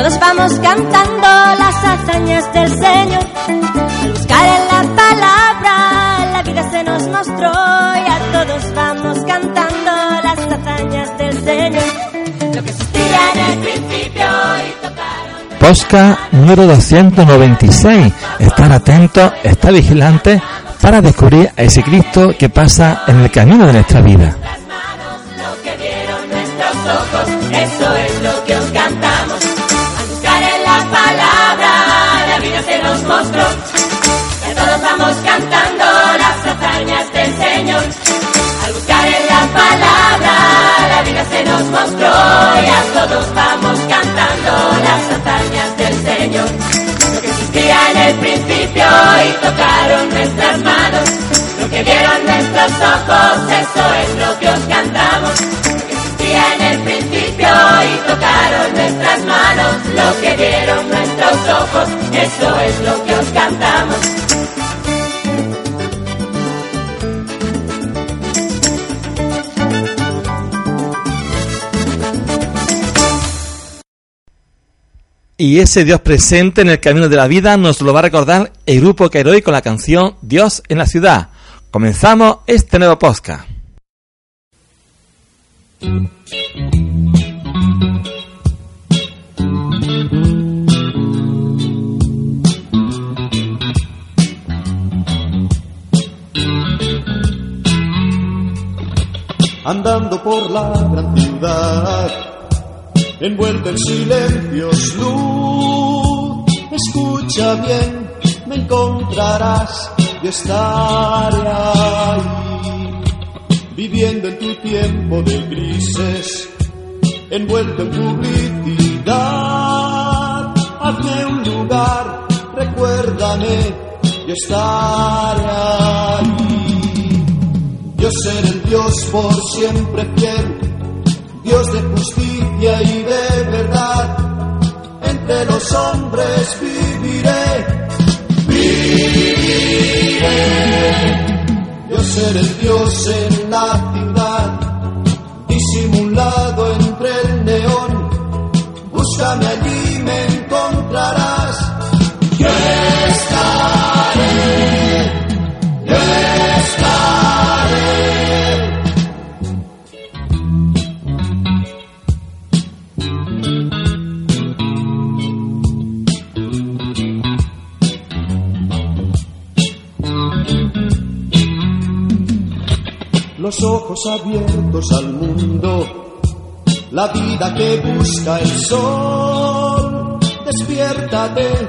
todos vamos cantando las hazañas del Señor. Al buscar en la palabra, la vida se nos mostró y a todos vamos cantando las hazañas del Señor. Lo que existía en el principio y tocaron. Posca número 296. Estar atento, estar vigilante para descubrir a ese Cristo que pasa en el camino de nuestra vida. Las manos, lo que vieron nuestros ojos, eso es lo que os cantamos. Tocaron nuestras manos. Lo que vieron nuestros ojos, eso es lo que os cantamos. Existía en el principio y tocaron nuestras manos. Lo que vieron nuestros ojos, eso es lo que Y ese Dios presente en el camino de la vida nos lo va a recordar el grupo Cairoi con la canción Dios en la ciudad. Comenzamos este nuevo podcast. andando por la gran ciudad, envuelto en silencios luz. Escucha bien, me encontrarás y estaré ahí, viviendo en tu tiempo de grises, envuelto en publicidad. Hazme un lugar, recuérdame y estaré ahí. Yo seré el Dios por siempre fiel, Dios de justicia y de. Entre los hombres viviré, viviré. Yo seré el Dios en la ciudad, disimulado entre el neón. Búscame allí, abiertos al mundo, la vida que busca el sol. Despiértate,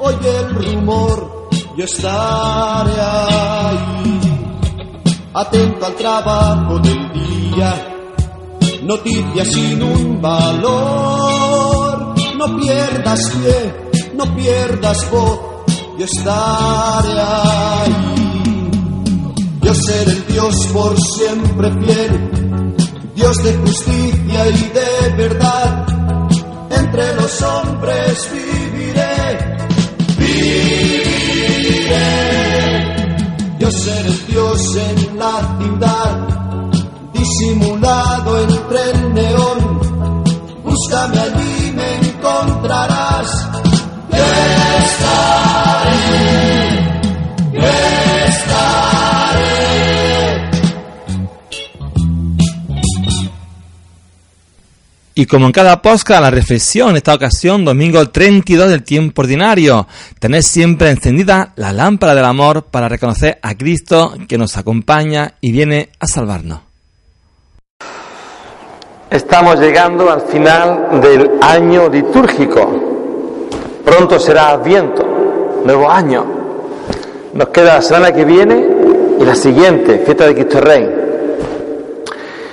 oye el rumor, yo estaré ahí. Atento al trabajo del día, noticias sin un valor. No pierdas pie, no pierdas voz, yo estaré ahí. Yo seré el Dios por siempre fiel, Dios de justicia y de verdad. Entre los hombres viviré, viviré. Yo seré el Dios en la ciudad, disimulado entre el neón. Búscame allí, me encontrarás. Yo Y como en cada podcast, la reflexión, en esta ocasión, domingo 32 del tiempo ordinario, tener siempre encendida la lámpara del amor para reconocer a Cristo que nos acompaña y viene a salvarnos. Estamos llegando al final del año litúrgico. Pronto será Adviento, nuevo año. Nos queda la semana que viene y la siguiente, fiesta de Cristo Rey.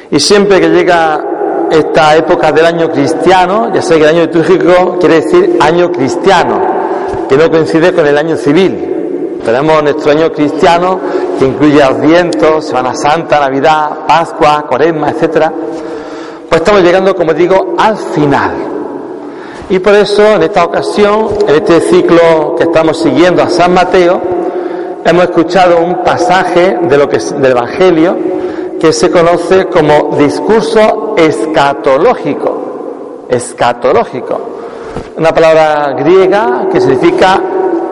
Y siempre que llega esta época del año cristiano, ya sé que el año litúrgico quiere decir año cristiano, que no coincide con el año civil. Tenemos nuestro año cristiano que incluye Adviento, Semana Santa, Navidad, Pascua, Cuaresma, etcétera. Pues estamos llegando, como digo, al final. Y por eso, en esta ocasión, en este ciclo que estamos siguiendo a San Mateo, hemos escuchado un pasaje de lo que del Evangelio que se conoce como discurso escatológico. Escatológico. una palabra griega que significa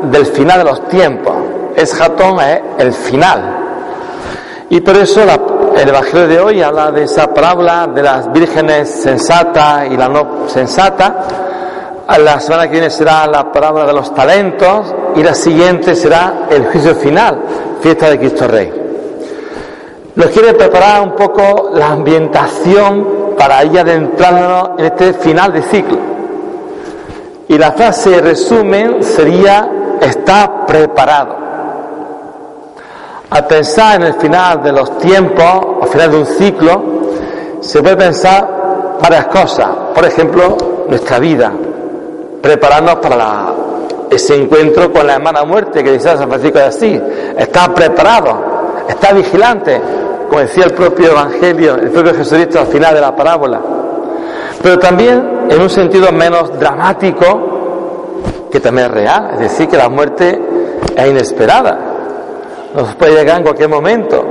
del final de los tiempos. Eshatón es el final. Y por eso el Evangelio de hoy habla de esa parábola de las vírgenes sensatas y la no sensata. La semana que viene será la parábola de los talentos y la siguiente será el juicio final, fiesta de Cristo Rey. Nos quiere preparar un poco la ambientación para ir adentrándonos en este final de ciclo. Y la frase resumen sería está preparado. Al pensar en el final de los tiempos, al final de un ciclo, se puede pensar varias cosas. Por ejemplo, nuestra vida, prepararnos para ese encuentro con la hermana muerte que dice San Francisco de Asís. Está preparado, está vigilante, como decía el propio Evangelio, el propio Jesucristo al final de la parábola. Pero también en un sentido menos dramático, que también es real, es decir, que la muerte es inesperada, nos puede llegar en cualquier momento,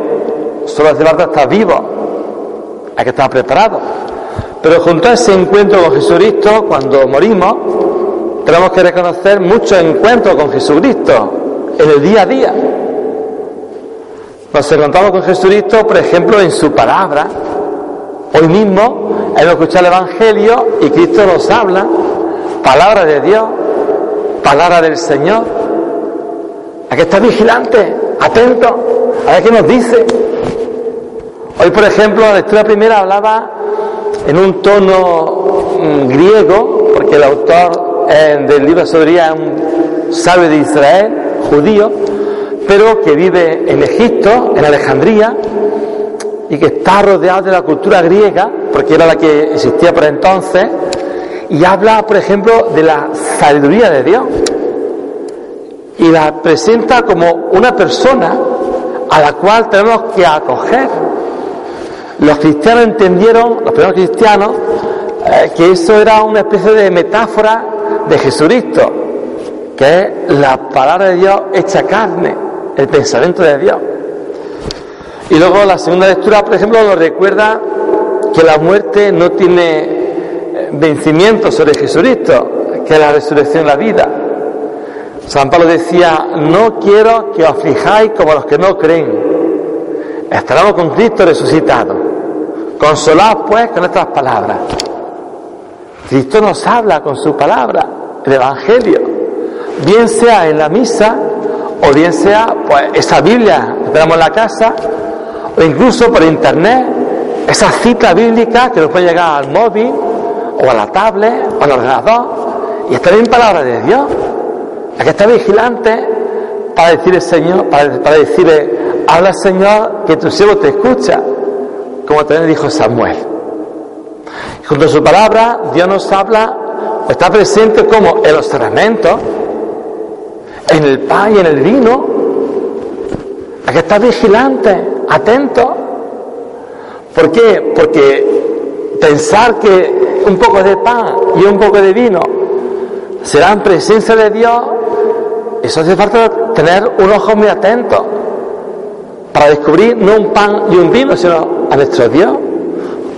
solo hace falta estar vivo, hay que estar preparado. Pero junto a ese encuentro con Jesucristo, cuando morimos, tenemos que reconocer muchos encuentros con Jesucristo en el día a día. Nos encontramos con Jesucristo, por ejemplo, en su palabra. Hoy mismo hemos escuchado el Evangelio y Cristo nos habla, palabra de Dios, palabra del Señor. Hay que estar vigilante, atento, a ver qué nos dice. Hoy, por ejemplo, la lectura primera hablaba en un tono mm, griego, porque el autor eh, del libro de Sabiduría es un sabio de Israel, judío, pero que vive en Egipto, en Alejandría, y que está rodeado de la cultura griega, porque era la que existía por entonces, y habla, por ejemplo, de la sabiduría de Dios. Y la presenta como una persona a la cual tenemos que acoger. Los cristianos entendieron, los primeros cristianos, eh, que eso era una especie de metáfora de Jesucristo, que es la palabra de Dios hecha carne, el pensamiento de Dios. Y luego la segunda lectura, por ejemplo, nos recuerda que la muerte no tiene vencimiento sobre Jesucristo, que la resurrección la vida. San Pablo decía, no quiero que os aflijáis como los que no creen. Estaremos con Cristo resucitado. Consolaos pues con estas palabras. Cristo nos habla con su palabra, el Evangelio. Bien sea en la misa o bien sea pues esa Biblia que tenemos en la casa o incluso por internet, esa cita bíblica que nos puede llegar al móvil o a la tablet o al ordenador y estar en palabra de Dios. Hay que estar vigilante para decirle Señor, para, para decirle, habla Señor que tu siervo te escucha, como también dijo Samuel. Junto a su palabra, Dios nos habla, está presente como en los sacramentos, en el pan y en el vino. Hay que estar vigilante, atento. ¿Por qué? Porque pensar que un poco de pan y un poco de vino será en presencia de Dios, eso hace falta tener un ojo muy atento para descubrir no un pan y un vino, sino a nuestro Dios,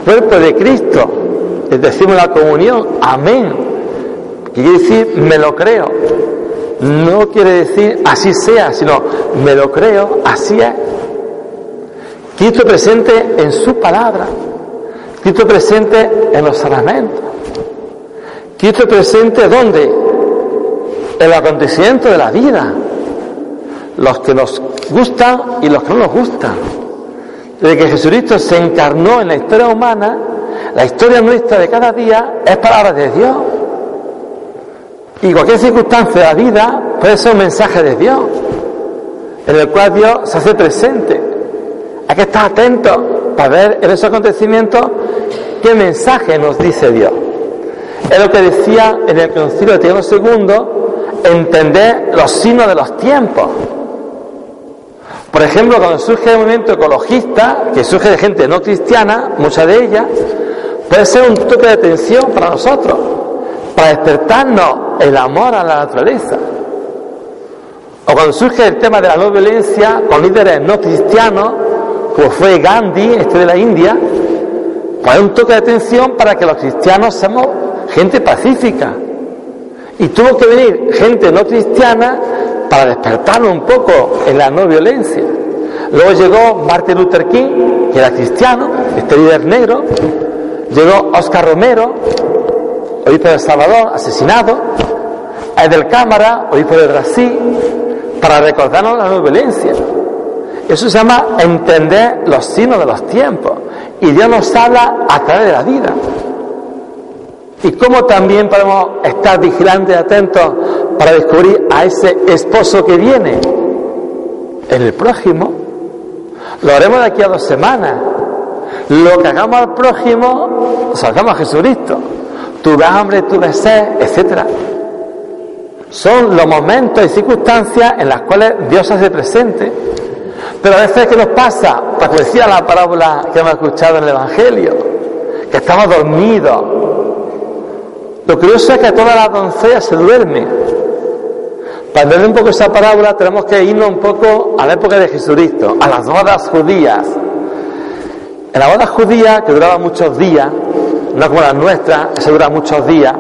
cuerpo de Cristo. Les decimos la comunión, amén. Quiere decir, me lo creo. No quiere decir así sea, sino me lo creo, así es. Cristo presente en su palabra. Cristo presente en los sacramentos. Cristo presente ¿dónde? En el acontecimiento de la vida. Los que nos gustan y los que no nos gustan. Desde que Jesucristo se encarnó en la historia humana, la historia nuestra de cada día es palabra de Dios. Y cualquier circunstancia de la vida puede ser un mensaje de Dios, en el cual Dios se hace presente. Hay que estar atentos para ver en esos acontecimientos qué mensaje nos dice Dios. Es lo que decía en el Concilio de II, entender los signos de los tiempos. Por ejemplo, cuando surge el movimiento ecologista, que surge de gente no cristiana, mucha de ellas, puede ser un toque de atención para nosotros, para despertarnos el amor a la naturaleza. O cuando surge el tema de la no violencia con líderes no cristianos, como fue Gandhi, este de la India, pues un toque de atención para que los cristianos seamos gente pacífica, Y tuvo que venir gente no cristiana para despertarlo un poco en la no violencia. Luego llegó Martin Luther King, que era cristiano, este líder negro. Llegó Oscar Romero, obispo de El Salvador, asesinado. Edel Cámara, obispo de Brasil, para recordarnos la no violencia. Eso se llama entender los signos de los tiempos. Y Dios nos habla a través de la vida. Y cómo también podemos estar vigilantes y atentos para descubrir a ese esposo que viene en el prójimo. Lo haremos de aquí a dos semanas. Lo que hagamos al prójimo, lo hagamos a Jesucristo. Tu hambre, tu deseo, etcétera. Son los momentos y circunstancias en las cuales Dios se hace presente. Pero a veces que nos pasa, como decía la parábola que hemos escuchado en el Evangelio, que estamos dormidos. Lo curioso es que toda la doncella se duerme. Para entender un poco esa parábola tenemos que irnos un poco a la época de Jesucristo, a las bodas judías. En la boda judía, que duraba muchos días, no como las nuestras, se dura muchos días,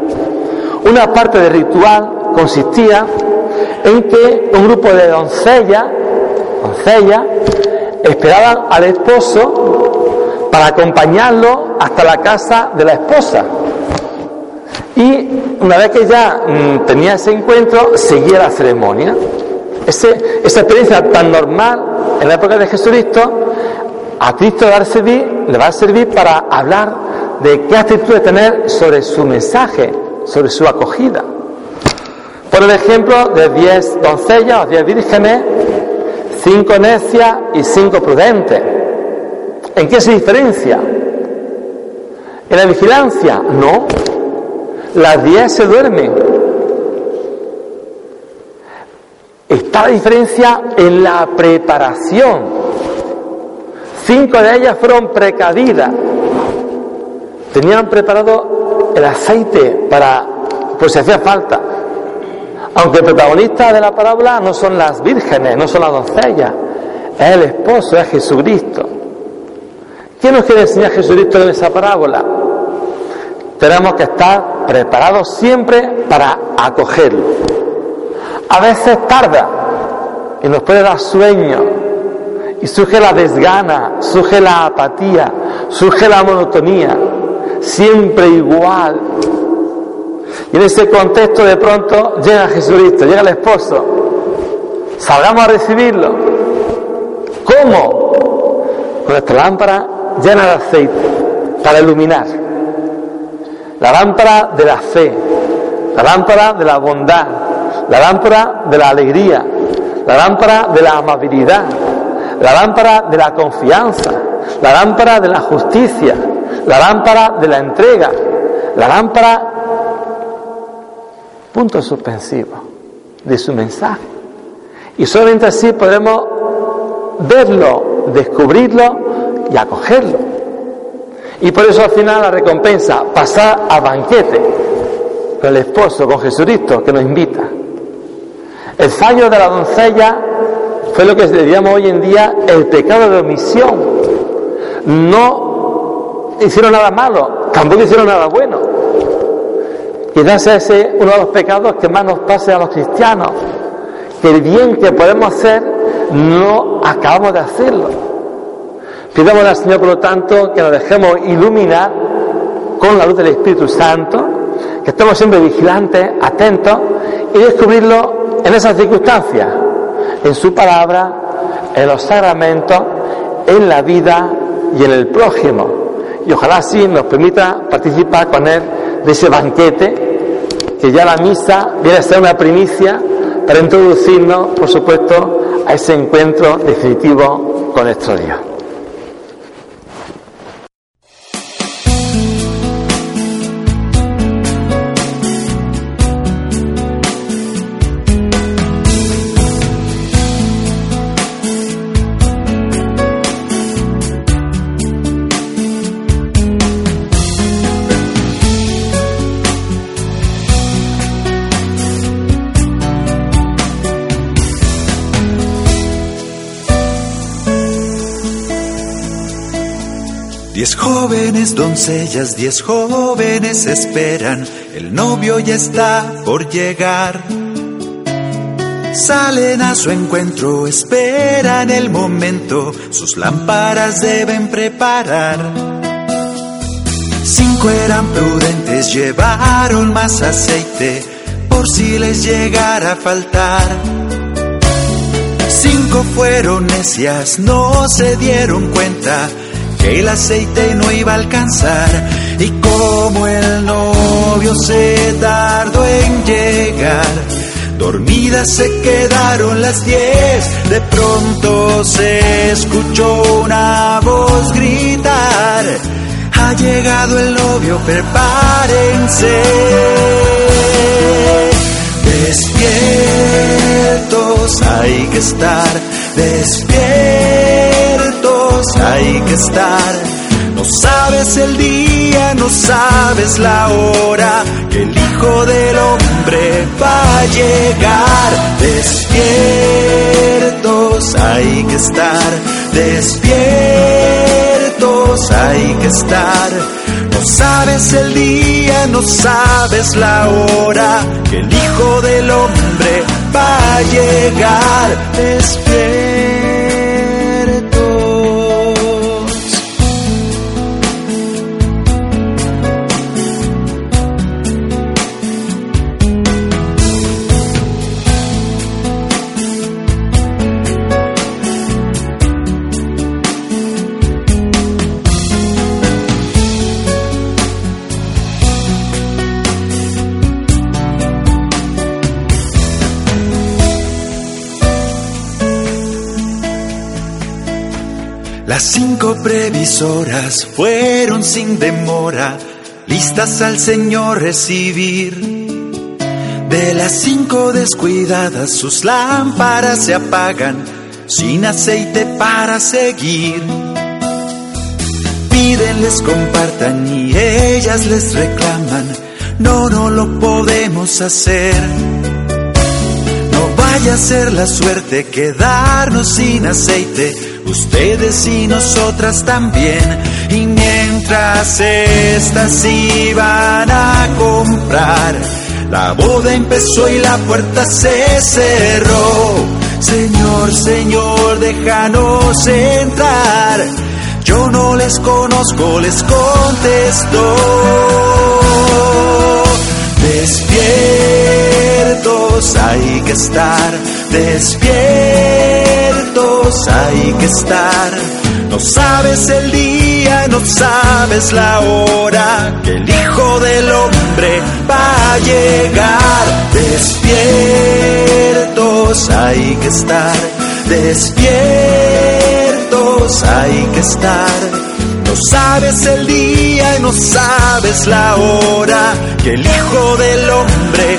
una parte del ritual consistía en que un grupo de doncellas, esperaban al esposo para acompañarlo hasta la casa de la esposa. Y una vez que ya mm, tenía ese encuentro, seguía la ceremonia. Esa experiencia tan normal en la época de Jesucristo, a Cristo le va a servir para hablar de qué actitud de tener sobre su mensaje, sobre su acogida. Por el ejemplo de diez doncellas o diez vírgenes, cinco necias y cinco prudentes. ¿En qué se diferencia? ¿En la vigilancia? No. Las diez se duermen. Está la diferencia en la preparación. Cinco de ellas fueron precavidas. Tenían preparado el aceite para, pues si hacía falta. Aunque el protagonista de la parábola no son las vírgenes, no son las doncellas, es el esposo, es Jesucristo. ¿Qué nos quiere enseñar Jesucristo en esa parábola? Tenemos que estar preparados siempre para acogerlo. A veces tarda y nos puede dar sueño y surge la desgana, surge la apatía, surge la monotonía, siempre igual, y en ese contexto de pronto llega Jesucristo, llega el esposo. Salgamos a recibirlo. ¿Cómo? Con nuestra lámpara llena de aceite para iluminar. La lámpara de la fe, la lámpara de la bondad, la lámpara de la alegría, la lámpara de la amabilidad, la lámpara de la confianza, la lámpara de la justicia, la lámpara de la entrega, la lámpara punto suspensivo de su mensaje. Y solamente así podemos verlo, descubrirlo y acogerlo. Y por eso al final la recompensa, pasar al banquete con el esposo, con Jesucristo, que nos invita. El fallo de la doncella fue lo que diríamos hoy en día el pecado de omisión. No hicieron nada malo, tampoco hicieron nada bueno Quizás ese es uno de los pecados que más nos pase a los cristianos, que el bien que podemos hacer no acabamos de hacerlo. Pidamos al Señor, por lo tanto, que nos dejemos iluminar con la luz del Espíritu Santo, que estemos siempre vigilantes, atentos y descubrirlo en esas circunstancias, en su palabra, en los sacramentos, en la vida y en el prójimo. Y ojalá así nos permita participar con Él de ese banquete, que ya la misa viene a ser una primicia para introducirnos, por supuesto, a ese encuentro definitivo con nuestro Dios. Jóvenes doncellas, diez jóvenes esperan, el novio ya está por llegar. Salen a su encuentro, esperan el momento, sus lámparas deben preparar. Cinco eran prudentes, llevaron más aceite, por si les llegara a faltar. Cinco fueron necias, no se dieron cuenta que el aceite no iba a alcanzar. Y como el novio se tardó en llegar, dormidas se quedaron las diez. De pronto se escuchó una voz gritar. Ha llegado el novio, prepárense. Despiertos hay que estar, despiertos hay que estar. No sabes el día, no sabes la hora que el Hijo del Hombre va a llegar. Despiertos hay que estar, despiertos hay que estar. No sabes el día, no sabes la hora que el Hijo del Hombre va a llegar. Despiertos. Previsoras fueron sin demora, listas al Señor recibir. De las cinco descuidadas sus lámparas se apagan, sin aceite para seguir. Piden les compartan y ellas les reclaman, no, no lo podemos hacer. No vaya a ser la suerte quedarnos sin aceite ustedes y nosotras también. Y mientras estas iban a comprar, la boda empezó y la puerta se cerró. Señor, Señor, déjanos entrar. Yo no les conozco, les contestó. Despiertos hay que estar, despiertos hay que estar. No sabes el día, no sabes la hora que el Hijo del Hombre va a llegar. Despiertos hay que estar, despiertos hay que estar. No sabes el día y no sabes la hora que el Hijo del Hombre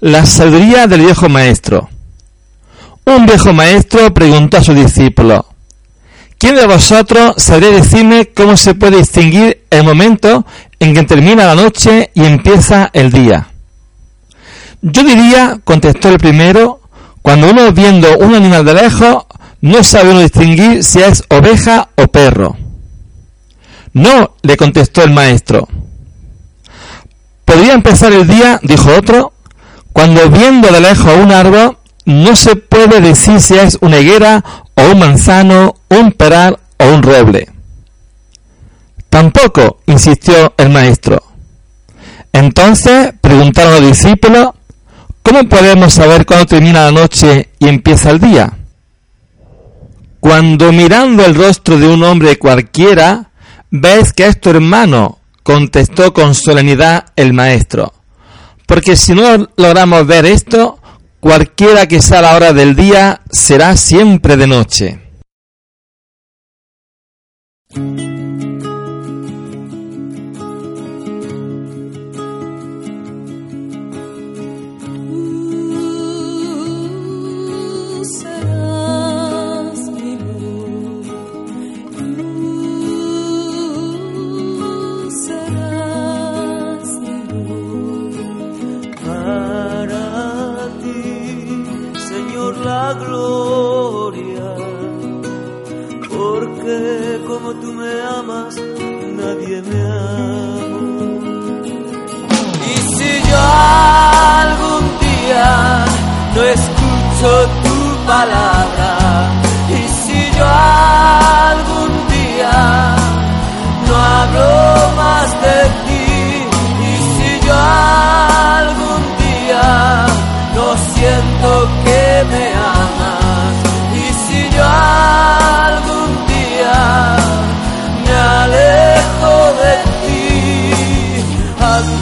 La sabiduría del viejo maestro. Un viejo maestro preguntó a su discípulo, ¿quién de vosotros sabría decirme cómo se puede distinguir el momento en que termina la noche y empieza el día? Yo diría, contestó el primero, cuando uno viendo un animal de lejos no sabe uno distinguir si es oveja o perro. No, le contestó el maestro. Podría empezar el día, dijo otro, cuando viendo de lejos un árbol no se puede decir si es una higuera o un manzano, un peral o un roble. Tampoco, insistió el maestro. Entonces preguntaron los discípulos, ¿cómo podemos saber cuándo termina la noche y empieza el día? Cuando mirando el rostro de un hombre cualquiera, ves que es tu hermano, contestó con solemnidad el maestro. Porque si no logramos ver esto, cualquiera que sea la hora del día será siempre de noche.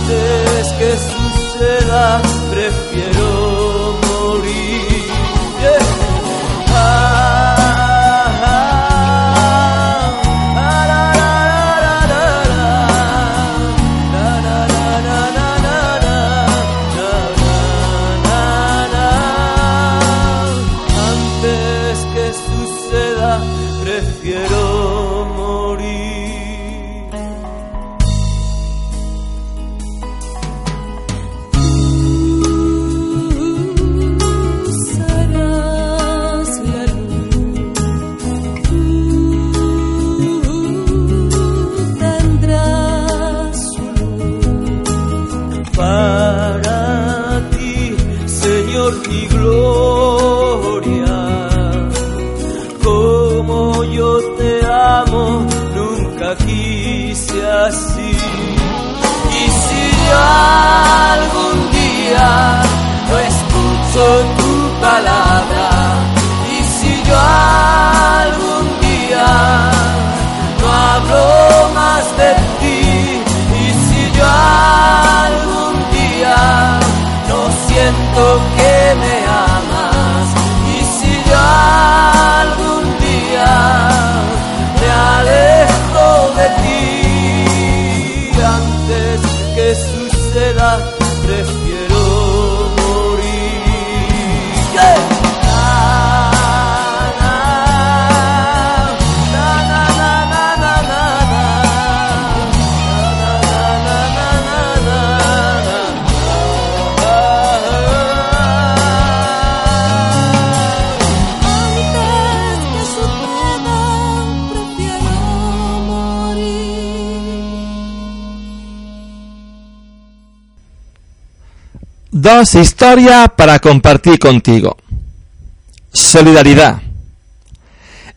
Antes que suceda, prefiero assim. Dos historias para compartir contigo. Solidaridad.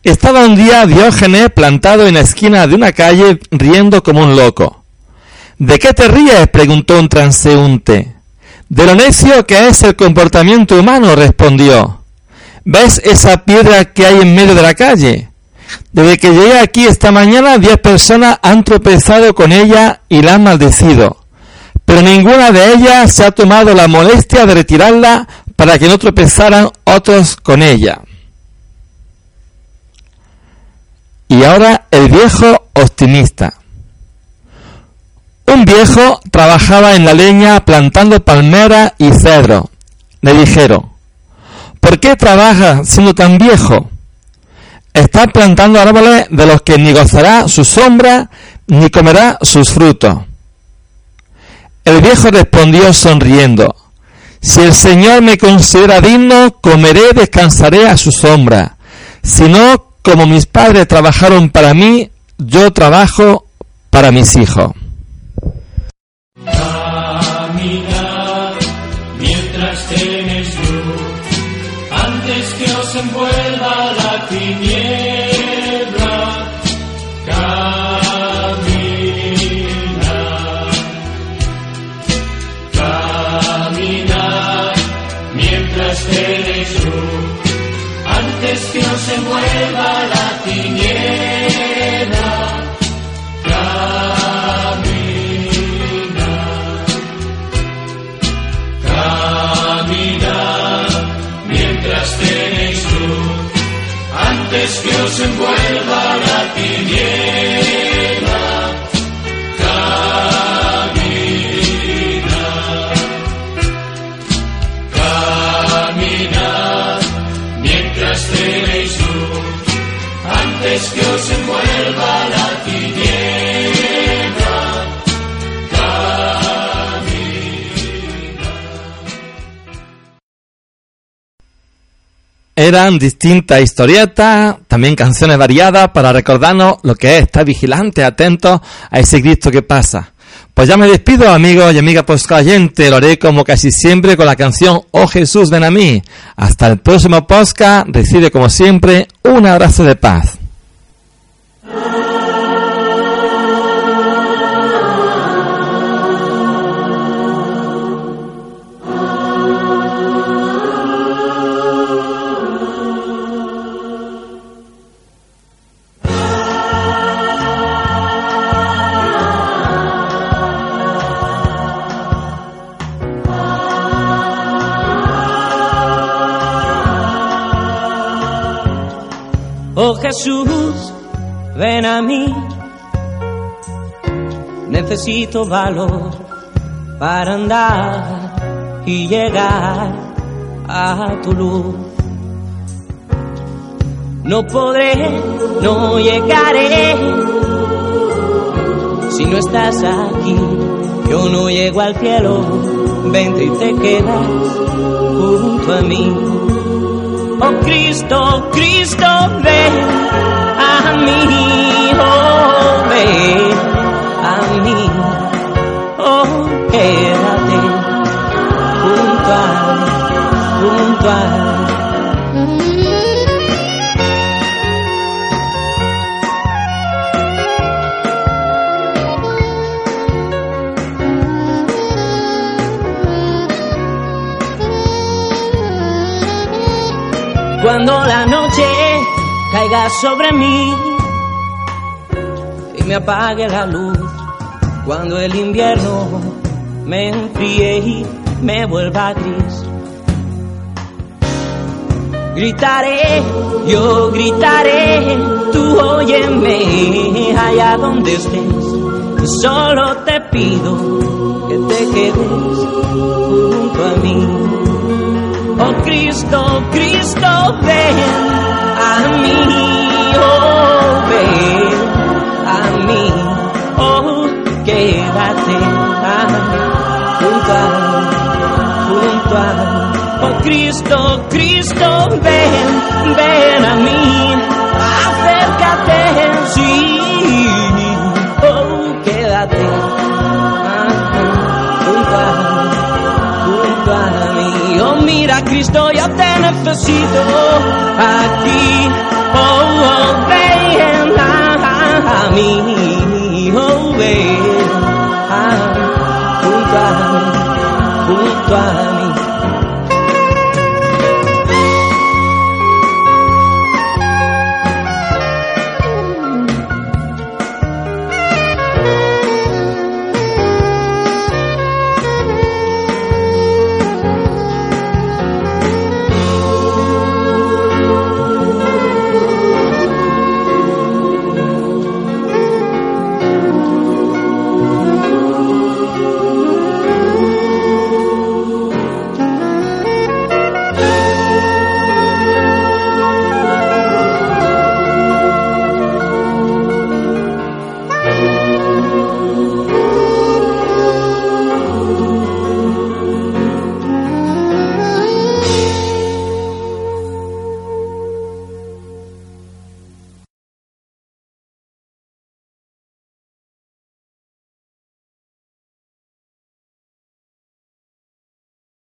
Estaba un día Diógenes plantado en la esquina de una calle riendo como un loco. ¿De qué te ríes? preguntó un transeúnte. De lo necio que es el comportamiento humano, respondió. ¿Ves esa piedra que hay en medio de la calle? Desde que llegué aquí esta mañana, diez personas han tropezado con ella y la han maldecido pero ninguna de ellas se ha tomado la molestia de retirarla para que no tropezaran otros con ella. Y ahora el viejo optimista. Un viejo trabajaba en la leña plantando palmeras y cedro. Le dijeron, ¿por qué trabajas siendo tan viejo? Estás plantando árboles de los que ni gozará su sombra ni comerá sus frutos. El viejo respondió sonriendo, Si el Señor me considera digno, comeré y descansaré a su sombra. Si no, como mis padres trabajaron para mí, yo trabajo para mis hijos. Eran distintas historietas, también canciones variadas para recordarnos lo que es estar vigilantes, atentos a ese Cristo que pasa. Pues ya me despido, amigos y amigas poscayentes. Lo haré como casi siempre con la canción Oh Jesús, ven a mí. Hasta el próximo podcast. Recibe como siempre un abrazo de paz. Oh Jesús, ven a mí. Necesito valor para andar y llegar a tu luz. No podré, no llegaré si no estás aquí. Yo no llego al cielo, vente y te quedas junto a mí. Oh Cristo, Cristo, ven a mí, oh ven a mí, oh quédate junto a, Cuando la noche caiga sobre mí y me apague la luz, cuando el invierno me enfríe y me vuelva gris. Gritaré, yo gritaré, tú óyeme allá donde estés. Solo te pido que te quedes junto a mí. Oh Cristo, Cristo, ven a mí, oh ven a mí, oh quédate a, junto a. Oh Cristo, Cristo, ven, ven a mí, Mira, Cristo, yo te necesito aquí. Oh, oh, ven a, a mí. Oh, ven a, junto a, junto a